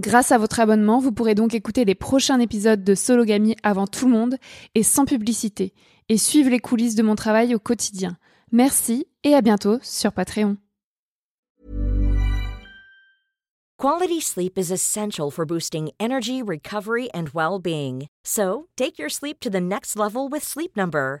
Grâce à votre abonnement, vous pourrez donc écouter les prochains épisodes de Sologamy avant tout le monde et sans publicité, et suivre les coulisses de mon travail au quotidien. Merci et à bientôt sur Patreon. Quality sleep is essential for boosting energy, recovery, and well-being. So, take your sleep to the next level with Sleep Number.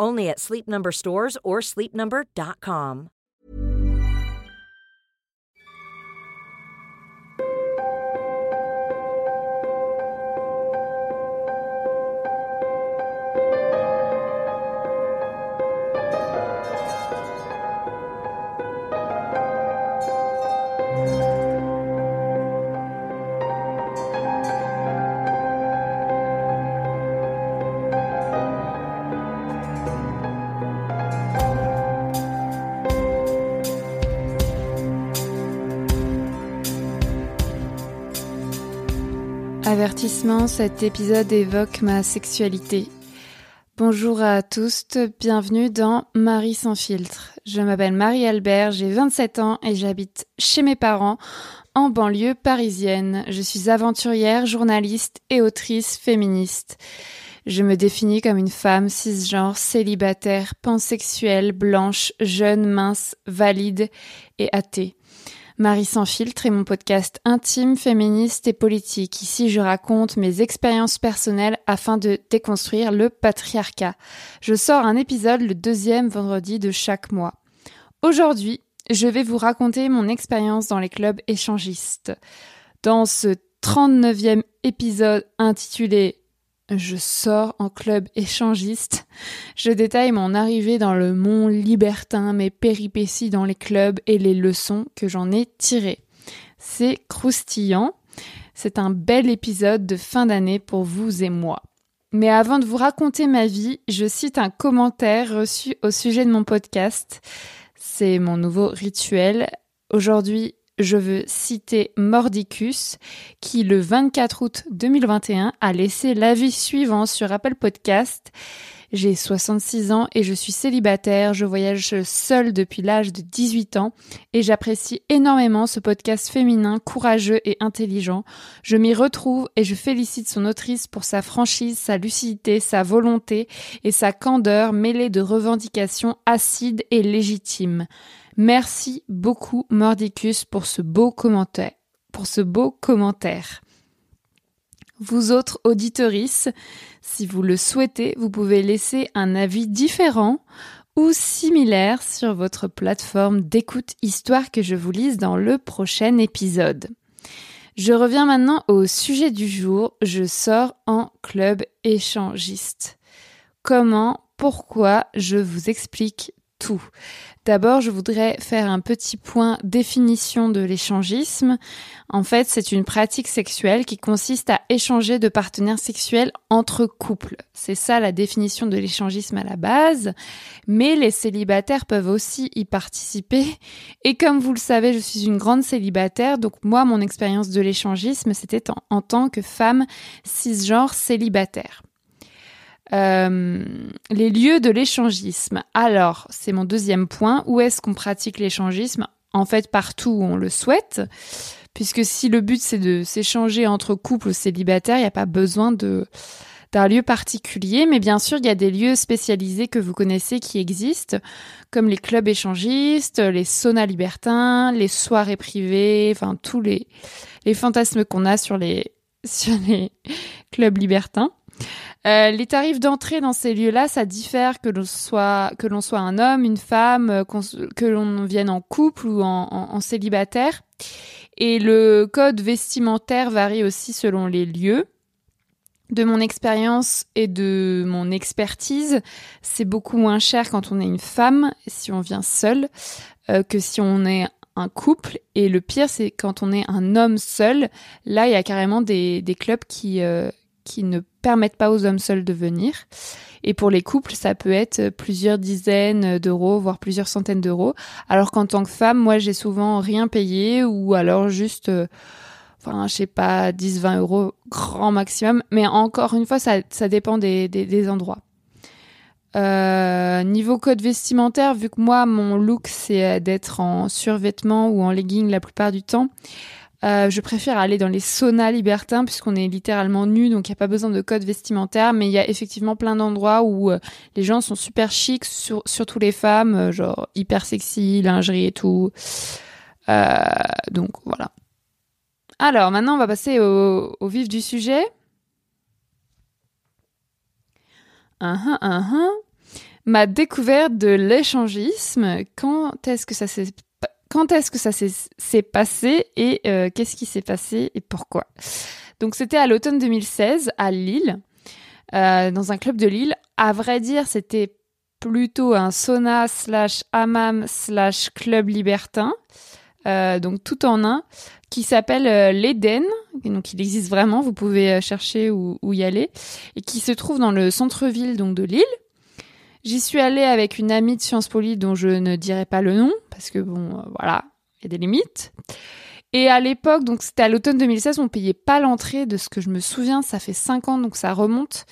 Only at Sleep Number stores or sleepnumber.com. Avertissement, cet épisode évoque ma sexualité. Bonjour à tous, bienvenue dans Marie sans filtre. Je m'appelle Marie-Albert, j'ai 27 ans et j'habite chez mes parents en banlieue parisienne. Je suis aventurière, journaliste et autrice féministe. Je me définis comme une femme cisgenre, célibataire, pansexuelle, blanche, jeune, mince, valide et athée. Marie sans filtre est mon podcast intime, féministe et politique. Ici, je raconte mes expériences personnelles afin de déconstruire le patriarcat. Je sors un épisode le deuxième vendredi de chaque mois. Aujourd'hui, je vais vous raconter mon expérience dans les clubs échangistes. Dans ce 39e épisode intitulé je sors en club échangiste. Je détaille mon arrivée dans le monde libertin, mes péripéties dans les clubs et les leçons que j'en ai tirées. C'est croustillant. C'est un bel épisode de fin d'année pour vous et moi. Mais avant de vous raconter ma vie, je cite un commentaire reçu au sujet de mon podcast. C'est mon nouveau rituel. Aujourd'hui, je veux citer Mordicus, qui le 24 août 2021 a laissé l'avis suivant sur Apple Podcast. J'ai 66 ans et je suis célibataire, je voyage seule depuis l'âge de 18 ans et j'apprécie énormément ce podcast féminin, courageux et intelligent. Je m'y retrouve et je félicite son autrice pour sa franchise, sa lucidité, sa volonté et sa candeur mêlée de revendications acides et légitimes. Merci beaucoup Mordicus pour ce beau commentaire. Vous autres auditorices, si vous le souhaitez, vous pouvez laisser un avis différent ou similaire sur votre plateforme d'écoute histoire que je vous lise dans le prochain épisode. Je reviens maintenant au sujet du jour. Je sors en club échangiste. Comment, pourquoi, je vous explique tout. D'abord, je voudrais faire un petit point définition de l'échangisme. En fait, c'est une pratique sexuelle qui consiste à échanger de partenaires sexuels entre couples. C'est ça la définition de l'échangisme à la base. Mais les célibataires peuvent aussi y participer. Et comme vous le savez, je suis une grande célibataire. Donc moi, mon expérience de l'échangisme, c'était en, tant que femme cisgenre célibataire. Euh, les lieux de l'échangisme. Alors, c'est mon deuxième point. Où est-ce qu'on pratique l'échangisme? En fait, partout où on le souhaite. Puisque si le but c'est de s'échanger entre couples ou célibataires, il n'y a pas besoin de d'un lieu particulier, mais bien sûr, il y a des lieux spécialisés que vous connaissez qui existent, comme les clubs échangistes, les saunas libertins, les soirées privées, enfin tous les, les fantasmes qu'on a sur les, sur les clubs libertins. Euh, les tarifs d'entrée dans ces lieux-là, ça diffère que l'on soit que l'on soit un homme, une femme, euh, que l'on vienne en couple ou en, célibataire. Et le code vestimentaire varie aussi selon les lieux. De mon expérience et de mon expertise, c'est beaucoup moins cher quand on est une femme, si on vient seul, euh, que si on est un couple. Et le pire, c'est quand on est un homme seul. Là, il y a carrément des, des clubs qui, euh, qui ne permettent pas aux hommes seuls de venir. Et pour les couples, ça peut être plusieurs dizaines d'euros, voire plusieurs centaines d'euros. Alors qu'en tant que femme, moi, j'ai souvent rien payé ou alors juste, euh, enfin, sais pas, 10, 20 euros grand maximum. Mais encore une fois, ça, dépend des endroits. Euh, niveau code vestimentaire, vu que moi, mon look, c'est d'être en survêtement ou en legging la plupart du temps, euh, je préfère aller dans les saunas libertins puisqu'on est littéralement nu, donc il n'y a pas besoin de code vestimentaire. Mais il y a effectivement plein d'endroits où euh, les gens sont super chics, surtout les femmes, euh, genre hyper sexy, lingerie et tout. donc voilà. Alors maintenant, on va passer au, vif du sujet. Uh Ma découverte de l'échangisme, quand est-ce que ça s'est quand est-ce que ça s'est passé et euh, qu'est-ce qui s'est passé et pourquoi. Donc c'était à l'automne 2016 à Lille, euh, dans un club de Lille. À vrai dire, c'était plutôt un sauna slash hammam slash club libertin, euh, donc tout en un, qui s'appelle l'Eden. Donc il existe vraiment, vous pouvez chercher où y aller, et qui se trouve dans le centre-ville de Lille. J'y suis allée avec une amie de Sciences Po dont je ne dirai pas le nom parce que bon, euh, voilà, il y a des limites. Et à l'époque, donc c'était à l'automne 2016, on payait pas l'entrée de ce que je me souviens, ça fait 5 ans, donc ça remonte.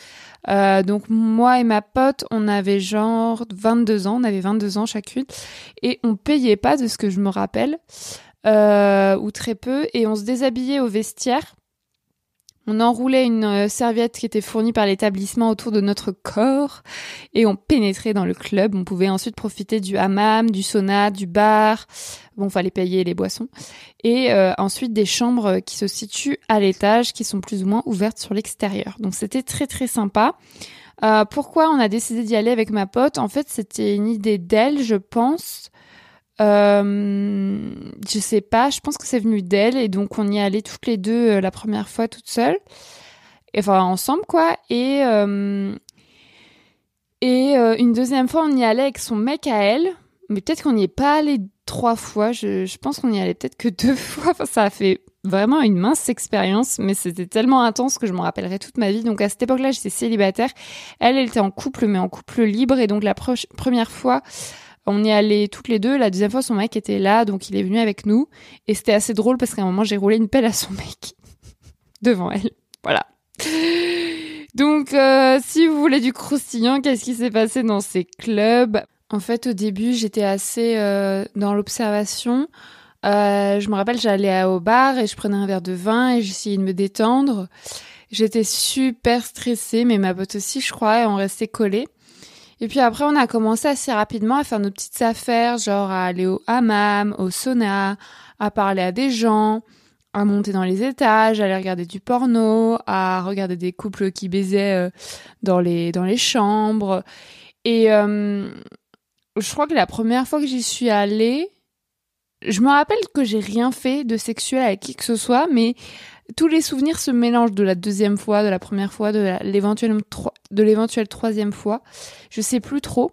Euh, donc moi et ma pote, on avait genre 22 ans, on avait 22 ans chacune, et on payait pas de ce que je me rappelle, euh, ou très peu, et on se déshabillait au vestiaire. On enroulait une euh, serviette qui était fournie par l'établissement autour de notre corps et on pénétrait dans le club. On pouvait ensuite profiter du hammam, du sauna, du bar. Bon, fallait payer les boissons. Et euh, ensuite des chambres qui se situent à l'étage, qui sont plus ou moins ouvertes sur l'extérieur. Donc c'était très très sympa. Euh, pourquoi on a décidé d'y aller avec ma pote? En fait, c'était une idée d'elle, je pense. Euh, je sais pas, je pense que c'est venu d'elle et donc on y est toutes les deux euh, la première fois toutes seules, enfin ensemble quoi. Et euh, et une deuxième fois on y allait avec son mec à elle, mais peut-être qu'on n'y est pas allé trois fois. Je, je pense qu'on y allait peut-être que deux fois. Enfin, ça a fait vraiment une mince expérience, mais c'était tellement intense que je m'en rappellerai toute ma vie. Donc à cette époque-là, j'étais célibataire. Elle, elle était en couple, mais en couple libre. Et donc la première fois, on y allait toutes les deux. La deuxième fois, son mec était là, donc il est venu avec nous. Et c'était assez drôle parce qu'à un moment, j'ai roulé une pelle à son mec devant elle. Voilà. Donc, euh, si vous voulez du croustillant, qu'est-ce qui s'est passé dans ces clubs? En fait, au début, j'étais assez euh, dans l'observation. Euh, je me rappelle, j'allais au bar et je prenais un verre de vin et j'essayais de me détendre. J'étais super stressée, mais ma pote aussi, je crois, et on restait collés. Et puis après, on a commencé assez rapidement à faire nos petites affaires, genre à aller au hammam, au sauna, à parler à des gens, à monter dans les étages, à aller regarder du porno, à regarder des couples qui baisaient euh, dans les dans les chambres. Et euh, je crois que la première fois que j'y suis allée, je me rappelle que j'ai rien fait de sexuel avec qui que ce soit, mais tous les souvenirs se mélangent de la deuxième fois, de la première fois, de l'éventuelle troisième fois. Je sais plus trop.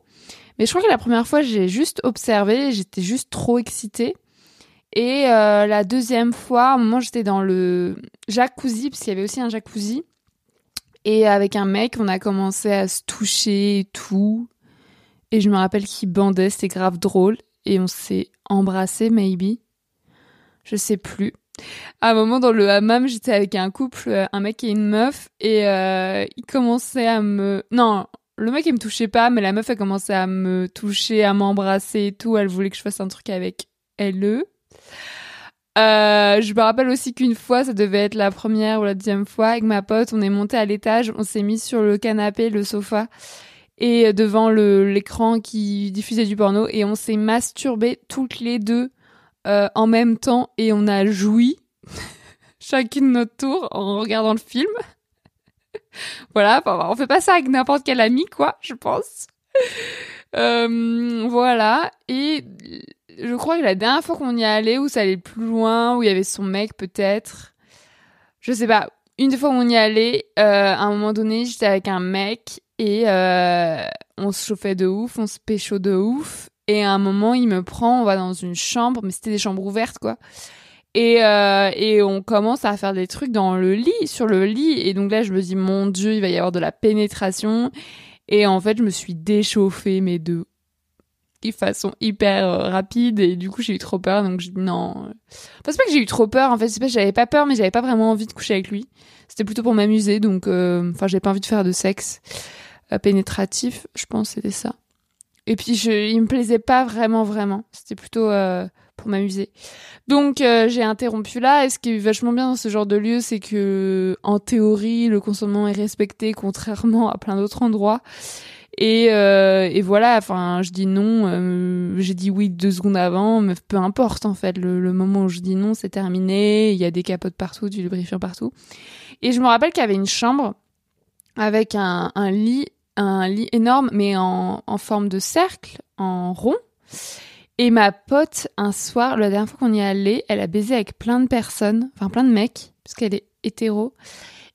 Mais je crois que la première fois, j'ai juste observé, j'étais juste trop excitée. Et euh, la deuxième fois, moment, j'étais dans le jacuzzi, parce qu'il y avait aussi un jacuzzi. Et avec un mec, on a commencé à se toucher et tout. Et je me rappelle qu'il bandait, c'était grave drôle. Et on s'est embrassé, maybe. Je sais plus. À un moment dans le hammam, j'étais avec un couple, euh, un mec et une meuf, et euh, il commençait à me... Non, le mec il me touchait pas, mais la meuf a commencé à me toucher, à m'embrasser et tout. Elle voulait que je fasse un truc avec elle. Euh, je me rappelle aussi qu'une fois, ça devait être la première ou la deuxième fois, avec ma pote, on est monté à l'étage, on s'est mis sur le canapé, le sofa, et devant l'écran qui diffusait du porno, et on s'est masturbé toutes les deux euh, en même temps, et on a joui chacune notre tour en regardant le film. voilà, on fait pas ça avec n'importe quel ami, quoi, je pense. Euh, voilà, et je crois que la dernière fois qu'on y allait, où ça allait plus loin, où il y avait son mec peut-être, je sais pas, une fois on y allait, euh, à un moment donné, j'étais avec un mec et euh, on se chauffait de ouf, on se pécho de ouf. Et à un moment, il me prend, on va dans une chambre, mais c'était des chambres ouvertes, quoi. Et, euh, et on commence à faire des trucs dans le lit, sur le lit. Et donc là, je me dis, mon Dieu, il va y avoir de la pénétration. Et en fait, je me suis déchauffée, mais de façon hyper euh, rapide. Et du coup j'ai eu trop peur. Donc je dis non. Enfin c'est pas que j'ai eu trop peur en fait. C'est pas j'avais pas peur mais j'avais pas vraiment envie de coucher avec lui. C'était plutôt pour m'amuser. Donc euh, enfin j'avais pas envie de faire de sexe euh, pénétratif. Je pense c'était ça et puis je il me plaisait pas vraiment vraiment. C'était plutôt pour m'amuser. Donc j'ai interrompu là. Et ce qui est vachement bien dans ce genre de lieu c'est que en théorie le consentement est respecté contrairement à plein d'autres endroits. Et, euh, et voilà, enfin, je dis non, euh, j'ai dit oui deux secondes avant, mais peu importe en fait, le, moment où je dis non, c'est terminé, il y a des capotes partout, du lubrifiant partout. Et je me rappelle qu'il y avait une chambre avec un, un lit, un lit énorme, mais en, en forme de cercle, en rond. Et ma pote, un soir, la dernière fois qu'on y est elle a baisé avec plein de personnes, enfin plein de mecs, parce qu'elle est hétéro.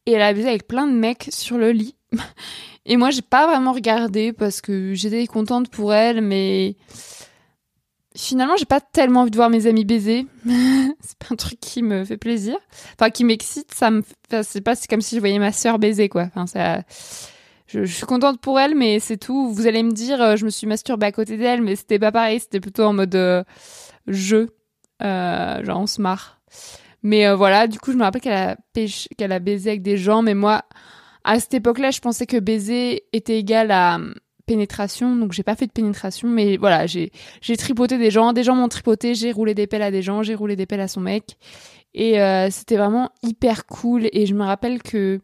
Et elle a baisé avec plein de mecs sur le lit. Et moi, j'ai pas vraiment regardé parce que j'étais contente pour elle, mais finalement, j'ai pas tellement envie de voir mes amis baiser. c'est pas un truc qui me fait plaisir. Enfin, qui m'excite. Ça me, c'est pas, c'est comme si je voyais ma sœur baiser, quoi. Enfin, ça, je, suis contente pour elle, mais c'est tout. Vous allez me dire, euh, je me suis masturbée à côté d'elle, mais c'était pas pareil. C'était plutôt en mode euh, jeu. Euh, genre, on se marre. Mais voilà, du coup, je me rappelle qu'elle a, qu'elle a baisé avec des gens, mais moi, à cette époque-là, je pensais que baiser était égal à hum, pénétration, donc j'ai pas fait de pénétration, mais voilà, j'ai j'ai tripoté des gens, des gens m'ont tripoté, j'ai roulé des pelles à des gens, j'ai roulé des pelles à son mec, et euh, c'était vraiment hyper cool. Et je me rappelle que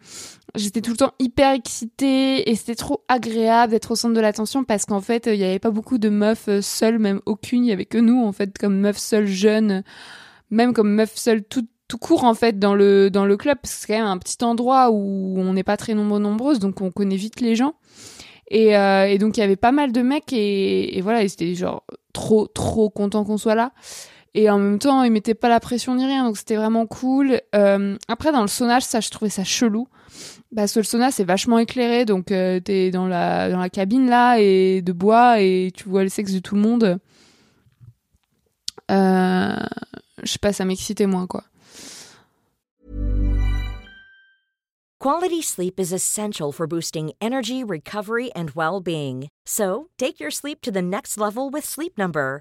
j'étais tout le temps hyper excitée et c'était trop agréable d'être au centre de l'attention parce qu'en fait, il y avait pas beaucoup de meufs euh, seules, même aucune, il y avait que nous en fait, comme meufs seules jeunes, même comme meufs seules tout court en fait dans le dans le club. Parce que c'est quand même un petit endroit où on n'est pas très nombreux nombreuses donc on connaît vite les gens. Et, euh, et donc il y avait pas mal de mecs et, et voilà ils étaient genre trop trop contents qu'on soit là et en même temps ils mettaient pas la pression ni rien donc c'était vraiment cool euh, après dans le sauna ça je trouvais ça chelou parce que le sauna c'est vachement éclairé donc euh, t'es dans la dans la cabine là et de bois et tu vois le sexe de tout le monde euh, je sais pas ça m'excitait moins quoi Quality sleep is essential for boosting energy, recovery, and well being. So, take your sleep to the next level with Sleep Number.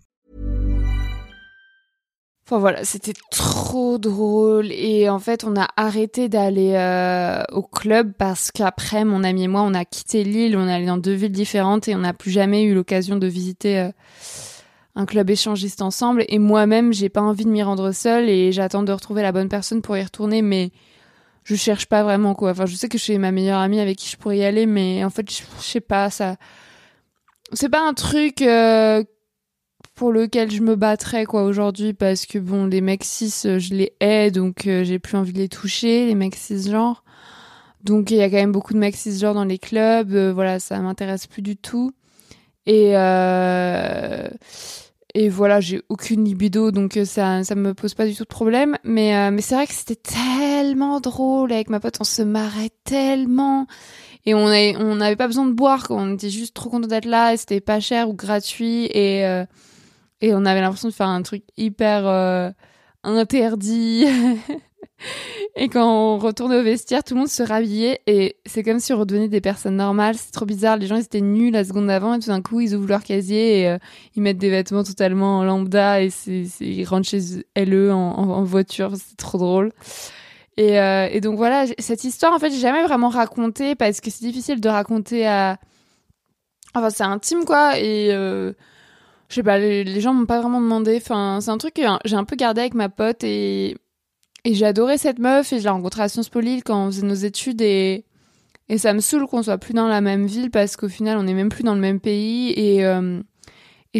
Enfin voilà, c'était trop drôle et en fait on a arrêté d'aller euh, au club parce qu'après mon ami et moi on a quitté l'île, on est allé dans deux villes différentes et on n'a plus jamais eu l'occasion de visiter euh, un club échangiste ensemble et moi-même j'ai pas envie de m'y rendre seule et j'attends de retrouver la bonne personne pour y retourner mais je cherche pas vraiment quoi. Enfin je sais que je suis ma meilleure amie avec qui je pourrais y aller mais en fait je, sais pas ça c'est pas un truc euh, pour lequel je me battrais quoi aujourd'hui parce que bon les mecs cis je les hais donc j'ai plus envie de les toucher les mecs cisgenres donc il y a quand même beaucoup de mecs cisgenres dans les clubs voilà ça m'intéresse plus du tout et et voilà, j'ai aucune libido, donc euh, ça, ça me pose pas du tout de problème. Mais, euh, mais c'est vrai que c'était tellement drôle avec ma pote, on se marrait tellement. Et on avait, on n'avait pas besoin de boire, on était juste trop content d'être là, et c'était pas cher ou gratuit, et, euh, et on avait l'impression de faire un truc hyper interdit. Et quand on retournait au vestiaire, tout le monde se rhabillait et c'est comme si on redevenait des personnes normales. C'est trop bizarre. Les gens ils étaient nus la seconde d'avant et tout d'un coup ils ouvrent leur casier et euh, ils mettent des vêtements totalement lambda et ils rentrent chez eux en, en, voiture. C'est trop drôle. Et, euh, et, donc voilà, cette histoire en fait j'ai jamais vraiment raconté parce que c'est difficile de raconter à. Enfin c'est intime quoi et. Je sais pas, les, gens m'ont pas vraiment demandé. Enfin, c'est un truc que j'ai un peu gardé avec ma pote et et j'ai adoré cette meuf et je l'ai rencontrée à Sciences Po Lille quand on faisait nos études et, ça me saoule qu'on soit plus dans la même ville parce qu'au final on n'est même plus dans le même pays et, euh,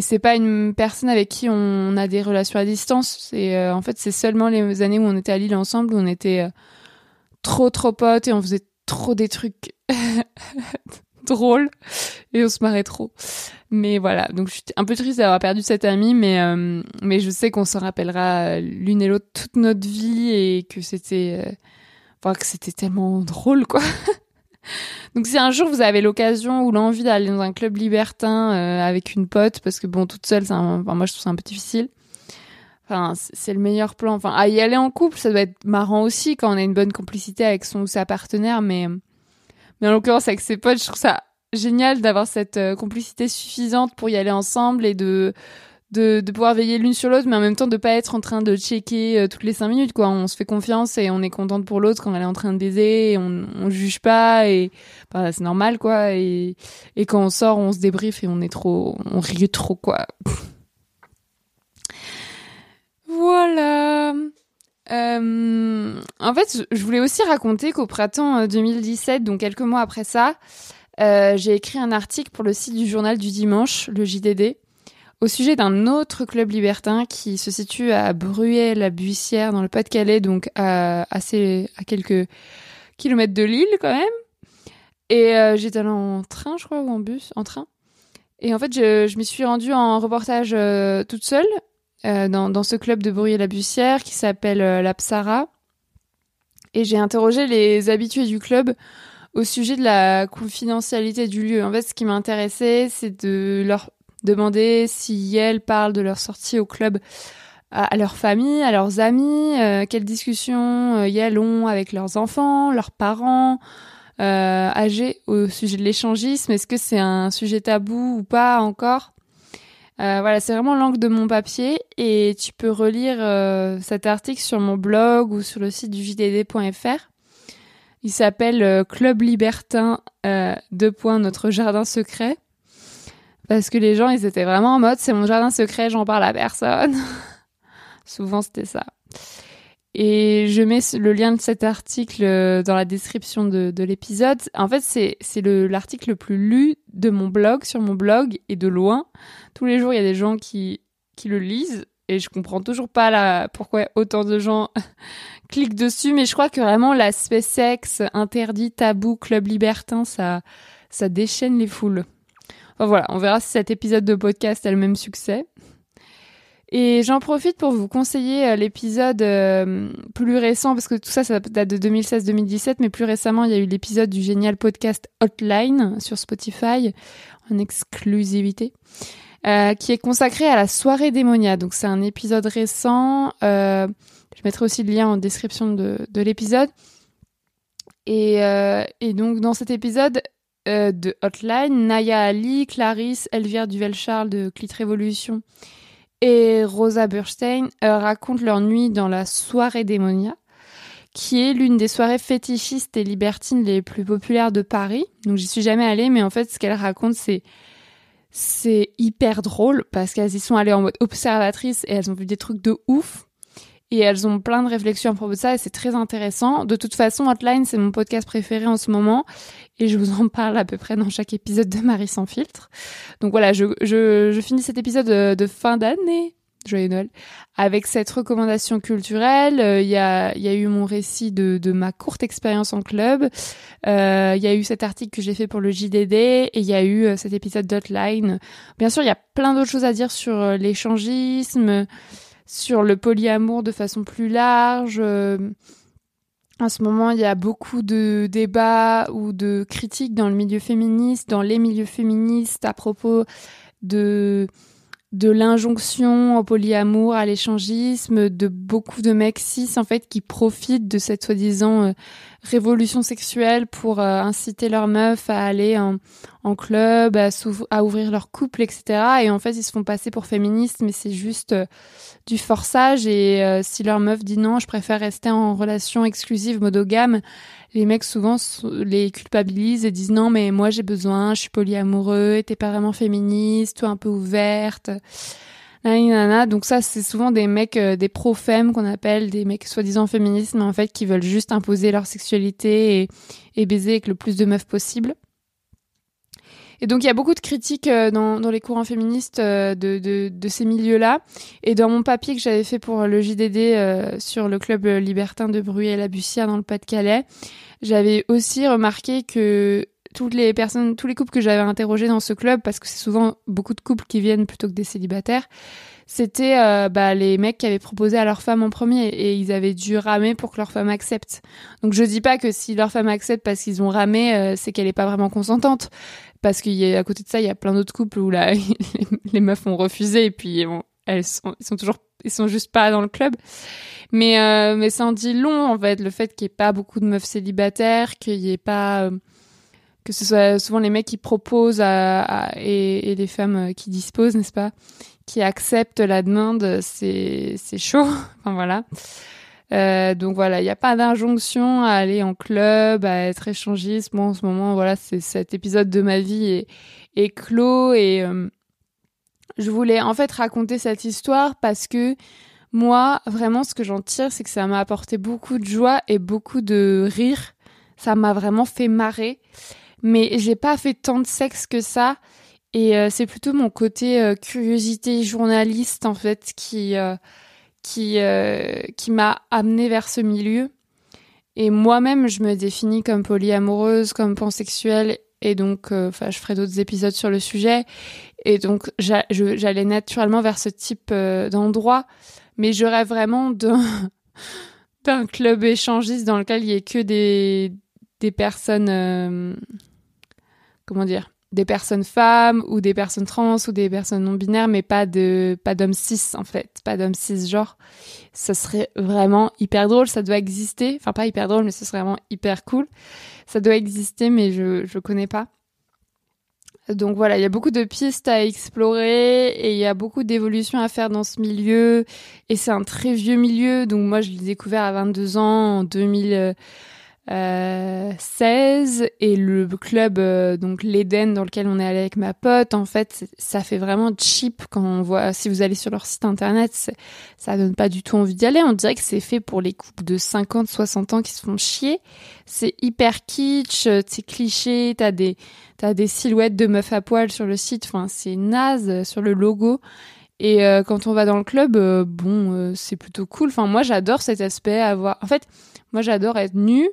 c'est pas une personne avec qui on a des relations à distance. Euh, en fait c'est seulement les années où on était à Lille ensemble où on était euh, trop trop potes et on faisait trop des trucs drôles et on se marrait trop. Mais voilà, donc je suis un peu triste d'avoir perdu cette amie, mais euh, mais je sais qu'on s'en rappellera l'une et l'autre toute notre vie et que c'était, euh, enfin que c'était tellement drôle quoi. donc si un jour vous avez l'occasion ou l'envie d'aller dans un club libertin euh, avec une pote, parce que bon toute seule, enfin, moi je trouve ça un peu difficile. Enfin, c'est le meilleur plan. Enfin, à y aller en couple, ça doit être marrant aussi quand on a une bonne complicité avec son ou sa partenaire, mais mais en l'occurrence avec ses potes, je trouve ça génial d'avoir cette euh, complicité suffisante pour y aller ensemble et de de, de pouvoir veiller l'une sur l'autre, mais en même temps de pas être en train de checker euh, toutes les cinq minutes, quoi. On se fait confiance et on est contente pour l'autre quand elle est en train de baiser, et on, on juge pas et bah, c'est normal, quoi. Et, et quand on sort, on se débriefe et on est trop, on rit trop, quoi. voilà. Euh, en fait, je voulais aussi raconter qu'au printemps 2017, donc quelques mois après ça, euh, j'ai écrit un article pour le site du journal du dimanche, le JDD, au sujet d'un autre club libertin qui se situe à Bruay-la-Buissière dans le Pas-de-Calais, donc à, assez, à quelques kilomètres de Lille quand même. Et euh, j'étais allée en train, je crois, ou en bus, en train. Et en fait, je, je m'y suis rendue en reportage euh, toute seule dans, dans, ce club de Bruay-la-Buissière qui s'appelle la Psara. Et j'ai interrogé les habitués du club au sujet de la confidentialité du lieu. En fait, ce qui m'intéressait, c'est de leur demander si elles parlent de leur sortie au club à, leur famille, à leurs amis, euh, quelles discussions euh, elles ont avec leurs enfants, leurs parents euh, âgés au sujet de l'échangisme. Est-ce que c'est un sujet tabou ou pas encore? Euh, Voilà, c'est vraiment l'angle de mon papier et tu peux relire euh, cet article sur mon blog ou sur le site du jdd.fr. Il s'appelle euh, Club Libertin deux points notre jardin secret parce que les gens ils étaient vraiment en mode c'est mon jardin secret, j'en parle à personne. Souvent c'était ça. Et je mets le lien de cet article euh, dans la description de, de l'épisode. En fait, c'est c'est l'article le, plus lu de mon blog sur mon blog et de loin. Tous les jours, il y a des gens qui qui le lisent et je comprends toujours pas là pourquoi autant de gens clique dessus, mais je crois que vraiment l'aspect sexe, interdit, tabou, club libertin, ça, ça déchaîne les foules. Enfin voilà, on verra si cet épisode de podcast a le même succès. Et j'en profite pour vous conseiller euh, l'épisode euh, plus récent, parce que tout ça, ça date de 2016-2017, mais plus récemment, il y a eu l'épisode du génial podcast Hotline sur Spotify, en exclusivité, euh, qui est consacré à la soirée démonia. Donc c'est un épisode récent. Je mettrai aussi le lien en description de, de l'épisode. Et, donc dans cet épisode de Hotline, Naya Ali, Clarisse, Elvire Duvel-Charles de Clit Révolution et Rosa Burstein euh, racontent leur nuit dans la soirée démonia, qui est l'une des soirées fétichistes et libertines les plus populaires de Paris. Donc j'y suis jamais allée, mais en fait ce qu'elles racontent c'est c'est hyper drôle parce qu'elles y sont allées en mode observatrice et elles ont vu des trucs de ouf. Et elles ont plein de réflexions à propos de ça et c'est très intéressant. De toute façon, Hotline, c'est mon podcast préféré en ce moment et je vous en parle à peu près dans chaque épisode de Marie sans filtre. Donc voilà, je, je, je finis cet épisode de, de fin d'année Joyeux Noël. Avec cette recommandation culturelle, il euh, y, a, y, a, eu mon récit de, de ma courte expérience en club. Il euh, y a eu cet article que j'ai fait pour le JDD et il y a eu euh, cet épisode d'Hotline. Bien sûr, il y a plein d'autres choses à dire sur l'échangisme, sur le polyamour de façon plus large. En ce moment, il y a beaucoup de débats ou de critiques dans le milieu féministe, dans les milieux féministes à propos de de l'injonction au polyamour, à l'échangisme, de beaucoup de mecs cis en fait qui profitent de cette soi-disant euh, révolution sexuelle pour euh, inciter leurs meufs à aller en, club, à, ouvrir leur couple, etc. Et en fait, ils se font passer pour féministes, mais c'est juste euh, du forçage. Et si leur meuf dit non, je préfère rester en relation exclusive, monogame, les mecs souvent les culpabilisent et disent non mais moi j'ai besoin, je suis polyamoureux, t'es pas vraiment féministe, toi un peu ouverte. Donc ça c'est souvent des mecs, euh, des pro-femmes qu'on appelle, des mecs soi-disant féministes mais en fait qui veulent juste imposer leur sexualité et, et baiser avec le plus de meufs possible. Et donc il y a beaucoup de critiques euh, dans, les courants féministes euh, de, ces milieux-là. Et dans mon papier que j'avais fait pour le JDD sur le club libertin de Bruyères-la-Bussière dans le Pas-de-Calais, j'avais aussi remarqué que toutes les personnes, tous les couples que j'avais interrogés dans ce club, parce que c'est souvent beaucoup de couples qui viennent plutôt que des célibataires, c'était euh, bah, les mecs qui avaient proposé à leur femme en premier et ils avaient dû ramer pour que leur femme accepte. Donc je dis pas que si leur femme accepte parce qu'ils ont ramé, euh, c'est qu'elle est pas vraiment consentante. Parce qu'à côté de ça, il y a plein d'autres couples où là, les meufs ont refusé et puis elles sont, toujours, ils sont juste pas dans le club. Mais euh, mais ça en dit long en fait, le fait qu'il y ait pas beaucoup de meufs célibataires, qu'il y ait pas que ce soit souvent les mecs qui proposent à, et, et, les femmes qui disposent, n'est-ce pas qui acceptent la demande, c'est chaud. enfin voilà. Euh, donc voilà, il n'y a pas d'injonction à aller en club, à être échangiste. Moi en ce moment, voilà, c'est cet épisode de ma vie est, est clos et euh, je voulais en fait raconter cette histoire parce que moi, vraiment, ce que j'en tire, c'est que ça m'a apporté beaucoup de joie et beaucoup de rire. Ça m'a vraiment fait marrer. Mais j'ai pas fait tant de sexe que ça. Et euh, c'est plutôt mon côté euh, curiosité journaliste en fait qui euh, qui qui m'a amené vers ce milieu. Et moi-même, je me définis comme polyamoureuse, comme pansexuelle, et donc, enfin, je ferai d'autres épisodes sur le sujet. Et donc, j'allais naturellement vers ce type d'endroit, mais rêve vraiment d'un d'un club échangiste dans lequel il y ait que des des personnes, comment dire, des personnes femmes ou des personnes trans ou des personnes non binaires mais pas de pas d'hommes cis en fait pas d'hommes cis genre ça serait vraiment hyper drôle ça doit exister enfin pas hyper drôle mais ce serait vraiment hyper cool ça doit exister mais je je connais pas donc voilà, il y a beaucoup de pistes à explorer et il y a beaucoup d'évolutions à faire dans ce milieu. Et c'est un très vieux milieu. Donc moi, je l'ai découvert à 22 ans, en 2000, euh, 16 et le club euh, donc l'Eden dans lequel on est allé avec ma pote en fait ça fait vraiment cheap quand on voit si vous allez sur leur site internet ça donne pas du tout envie d'y aller. On dirait que c'est fait pour les couples de 50 60 ans qui se font chier. C'est hyper kitsch c'est cliché t'as des t'as des silhouettes de meufs à poil sur le site enfin c'est naze sur le logo. Et euh, quand on va dans le club euh, bon c'est plutôt cool. Enfin moi j'adore cet aspect avoir en fait moi j'adore être nue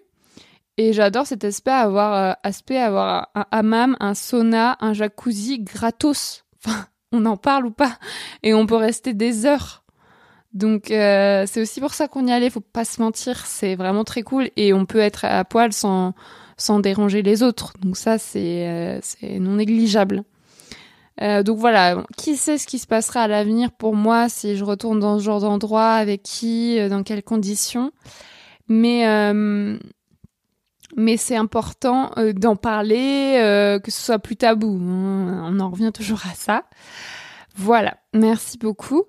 et j'adore cet aspect avoir, euh, aspect avoir un hammam, un sauna, un jacuzzi gratos. Enfin, on en parle ou pas. Et on peut rester des heures. Donc euh, c'est aussi pour ça qu'on y allait, faut pas se mentir, c'est vraiment très cool et on peut être à poil sans sans déranger les autres. Donc ça c'est euh, non négligeable. donc voilà, qui sait ce qui se passera à l'avenir pour moi si je retourne dans ce genre d'endroit, avec qui, dans quelles conditions. Mais mais c'est important euh, d'en parler, euh, que ce soit plus tabou. On en revient toujours à ça. Voilà, merci beaucoup.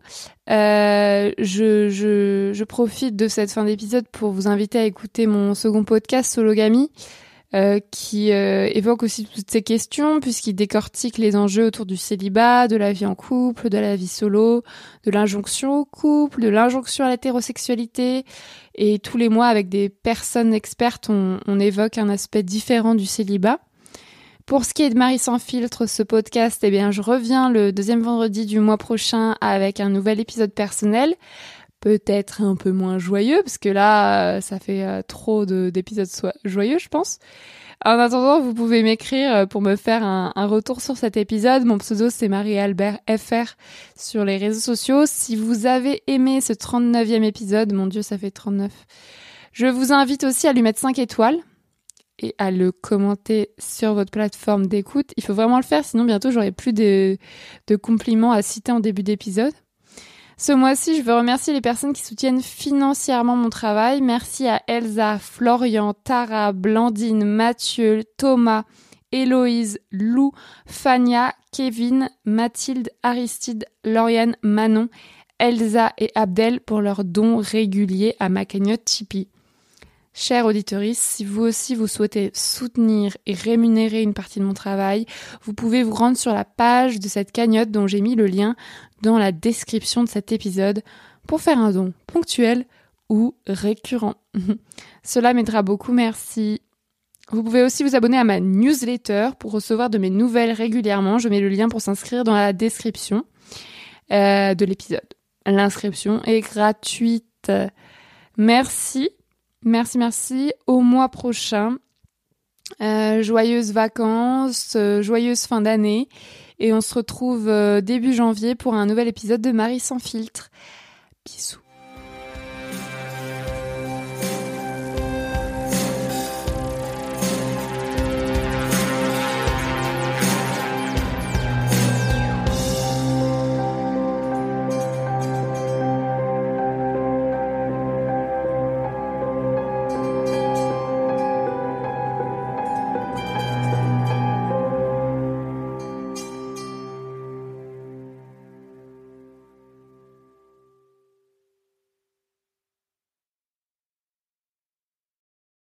Euh, je, je, je, profite de cette fin d'épisode pour vous inviter à écouter mon second podcast Sologamy. Euh, qui euh, évoque aussi toutes ces questions puisqu'il décortique les enjeux autour du célibat, de la vie en couple, de la vie solo, de l'injonction au couple, de l'injonction à l'hétérosexualité. Et tous les mois, avec des personnes expertes, on, on évoque un aspect différent du célibat. Pour ce qui est de Marie sans filtre, ce podcast, eh bien, je reviens le deuxième vendredi du mois prochain avec un nouvel épisode personnel. Peut-être un peu moins joyeux, parce que là, euh, ça fait euh, trop d'épisodes joyeux, je pense. En attendant, vous pouvez m'écrire euh, pour me faire un, retour sur cet épisode. Mon pseudo, c'est Marie-Albert FR sur les réseaux sociaux. Si vous avez aimé ce 39e épisode, mon Dieu, ça fait 39. Je vous invite aussi à lui mettre 5 étoiles et à le commenter sur votre plateforme d'écoute. Il faut vraiment le faire, sinon bientôt j'aurai plus de, de compliments à citer en début d'épisode. Ce mois-ci, je veux remercier les personnes qui soutiennent financièrement mon travail. Merci à Elsa, Florian, Tara, Blandine, Mathieu, Thomas, Héloïse, Lou, Fania, Kevin, Mathilde, Aristide, Lauriane, Manon, Elsa et Abdel pour leurs dons réguliers à ma cagnotte Tipeee. Chers auditeurs, si vous aussi vous souhaitez soutenir et rémunérer une partie de mon travail, vous pouvez vous rendre sur la page de cette cagnotte dont j'ai mis le lien dans la description de cet épisode pour faire un don ponctuel ou récurrent. Cela m'aidera beaucoup, merci. Vous pouvez aussi vous abonner à ma newsletter pour recevoir de mes nouvelles régulièrement. Je mets le lien pour s'inscrire dans la description euh, de l'épisode. L'inscription est gratuite. Merci Merci, merci. Au mois prochain. Euh, joyeuses vacances, euh, joyeuse fin d'année. Et on se retrouve euh, début janvier pour un nouvel épisode de Marie sans filtre.